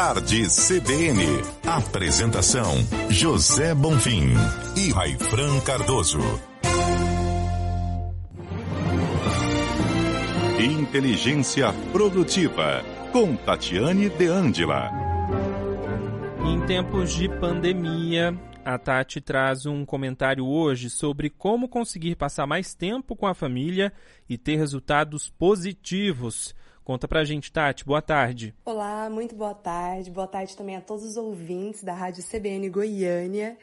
Tarde CBN. Apresentação: José Bonfim e Raifran Cardoso. Inteligência Produtiva, com Tatiane De Angela. Em tempos de pandemia, a Tati traz um comentário hoje sobre como conseguir passar mais tempo com a família e ter resultados positivos. Conta pra gente, Tati. Boa tarde. Olá, muito boa tarde. Boa tarde também a todos os ouvintes da Rádio CBN Goiânia.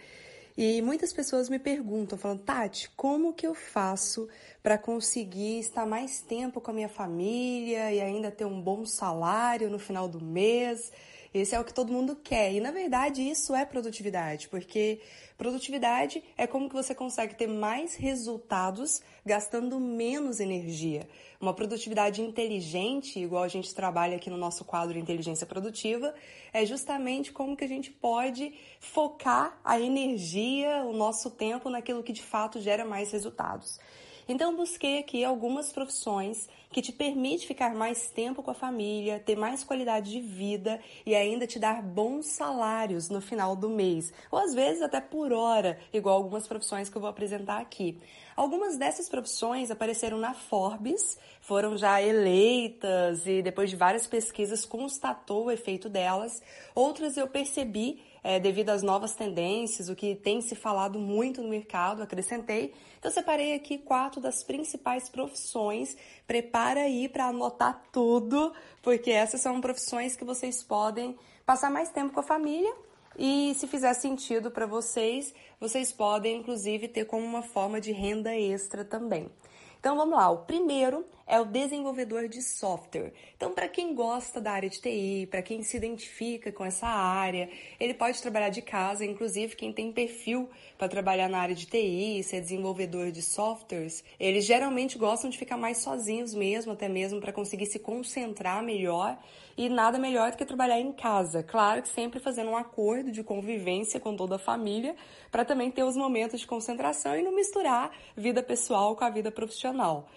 E muitas pessoas me perguntam, falando, Tati, como que eu faço para conseguir estar mais tempo com a minha família e ainda ter um bom salário no final do mês? Esse é o que todo mundo quer. E na verdade isso é produtividade, porque produtividade é como que você consegue ter mais resultados gastando menos energia. Uma produtividade inteligente, igual a gente trabalha aqui no nosso quadro Inteligência Produtiva, é justamente como que a gente pode focar a energia, o nosso tempo naquilo que de fato gera mais resultados. Então busquei aqui algumas profissões que te permite ficar mais tempo com a família, ter mais qualidade de vida e ainda te dar bons salários no final do mês, ou às vezes até por hora, igual algumas profissões que eu vou apresentar aqui. Algumas dessas profissões apareceram na Forbes, foram já eleitas e depois de várias pesquisas constatou o efeito delas. Outras eu percebi é, devido às novas tendências, o que tem se falado muito no mercado, acrescentei. Então, separei aqui quatro das principais profissões. Prepara aí para anotar tudo, porque essas são profissões que vocês podem passar mais tempo com a família e se fizer sentido para vocês, vocês podem inclusive ter como uma forma de renda extra também. Então vamos lá, o primeiro é o desenvolvedor de software. Então, para quem gosta da área de TI, para quem se identifica com essa área, ele pode trabalhar de casa, inclusive quem tem perfil para trabalhar na área de TI, ser desenvolvedor de softwares, eles geralmente gostam de ficar mais sozinhos mesmo, até mesmo para conseguir se concentrar melhor. E nada melhor do que trabalhar em casa. Claro que sempre fazendo um acordo de convivência com toda a família, para também ter os momentos de concentração e não misturar vida pessoal com a vida profissional.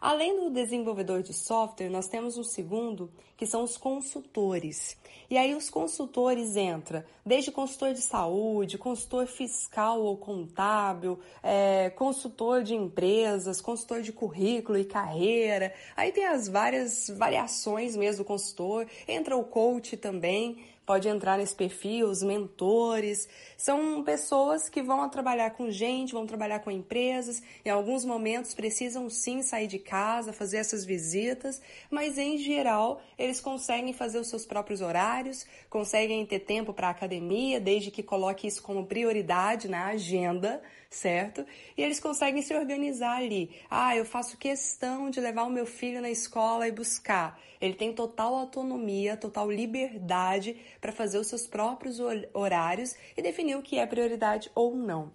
Além do desenvolvedor de software, nós temos um segundo, que são os consultores. E aí os consultores entram desde consultor de saúde, consultor fiscal ou contábil, é, consultor de empresas, consultor de currículo e carreira. Aí tem as várias variações mesmo do consultor. Entra o coach também, pode entrar nesse perfil, os mentores. São pessoas que vão trabalhar com gente, vão trabalhar com empresas, em alguns momentos precisam sim sair de casa, fazer essas visitas, mas em geral eles conseguem fazer os seus próprios horários, conseguem ter tempo para academia, desde que coloque isso como prioridade na agenda certo? E eles conseguem se organizar ali. Ah, eu faço questão de levar o meu filho na escola e buscar. Ele tem total autonomia, total liberdade para fazer os seus próprios horários e definir o que é prioridade ou não.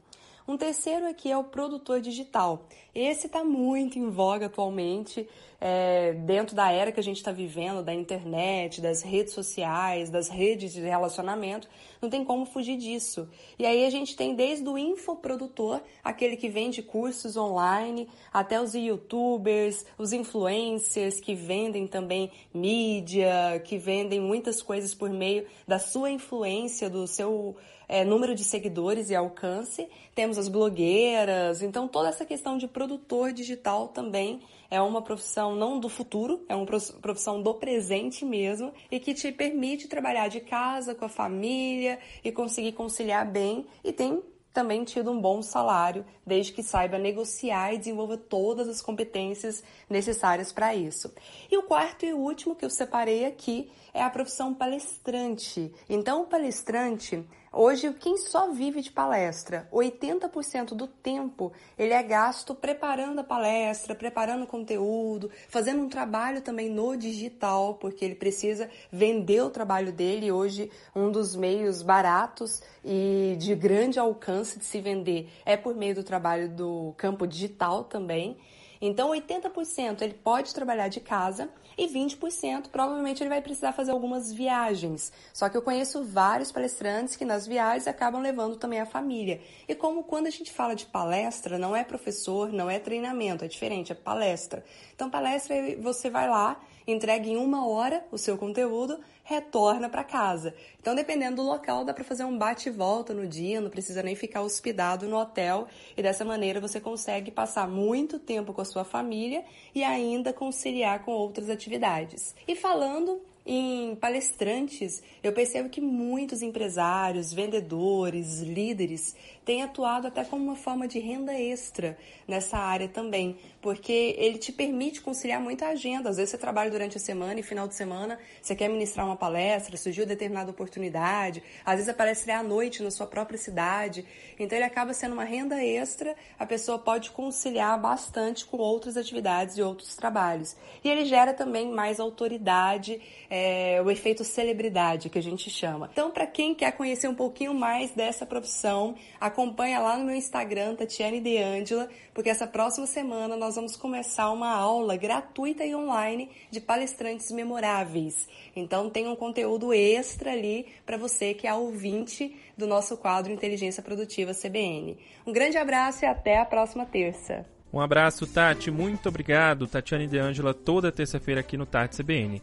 Um terceiro aqui é o produtor digital. Esse está muito em voga atualmente, é, dentro da era que a gente está vivendo, da internet, das redes sociais, das redes de relacionamento, não tem como fugir disso. E aí a gente tem desde o infoprodutor, aquele que vende cursos online, até os youtubers, os influencers que vendem também mídia, que vendem muitas coisas por meio da sua influência, do seu é, número de seguidores e alcance, temos as blogueiras, então toda essa questão de produtor digital também é uma profissão não do futuro, é uma profissão do presente mesmo e que te permite trabalhar de casa com a família e conseguir conciliar bem e tem também tido um bom salário, desde que saiba negociar e desenvolver todas as competências necessárias para isso. E o quarto e último que eu separei aqui é a profissão palestrante. Então, o palestrante Hoje, quem só vive de palestra, 80% do tempo ele é gasto preparando a palestra, preparando conteúdo, fazendo um trabalho também no digital, porque ele precisa vender o trabalho dele. Hoje, um dos meios baratos e de grande alcance de se vender é por meio do trabalho do campo digital também. Então, 80% ele pode trabalhar de casa e 20% provavelmente ele vai precisar fazer algumas viagens. Só que eu conheço vários palestrantes que nas viagens acabam levando também a família. E como quando a gente fala de palestra, não é professor, não é treinamento, é diferente, é palestra. Então, palestra você vai lá entrega em uma hora o seu conteúdo, retorna para casa. Então, dependendo do local, dá para fazer um bate e volta no dia, não precisa nem ficar hospedado no hotel e dessa maneira você consegue passar muito tempo com a sua família e ainda conciliar com outras atividades. E falando em palestrantes, eu percebo que muitos empresários, vendedores, líderes têm atuado até como uma forma de renda extra nessa área também, porque ele te permite conciliar muita agenda. Às vezes você trabalha durante a semana e final de semana você quer ministrar uma palestra, surgiu determinada oportunidade, às vezes aparece à noite na sua própria cidade, então ele acaba sendo uma renda extra, a pessoa pode conciliar bastante com outras atividades e outros trabalhos. E ele gera também mais autoridade é, o efeito celebridade que a gente chama. Então, para quem quer conhecer um pouquinho mais dessa profissão, acompanha lá no meu Instagram, Tatiane De Angela, porque essa próxima semana nós vamos começar uma aula gratuita e online de palestrantes memoráveis. Então, tem um conteúdo extra ali para você que é ouvinte do nosso quadro Inteligência Produtiva CBN. Um grande abraço e até a próxima terça. Um abraço, Tati. Muito obrigado. Tatiane De Angela, toda terça-feira aqui no Tati CBN.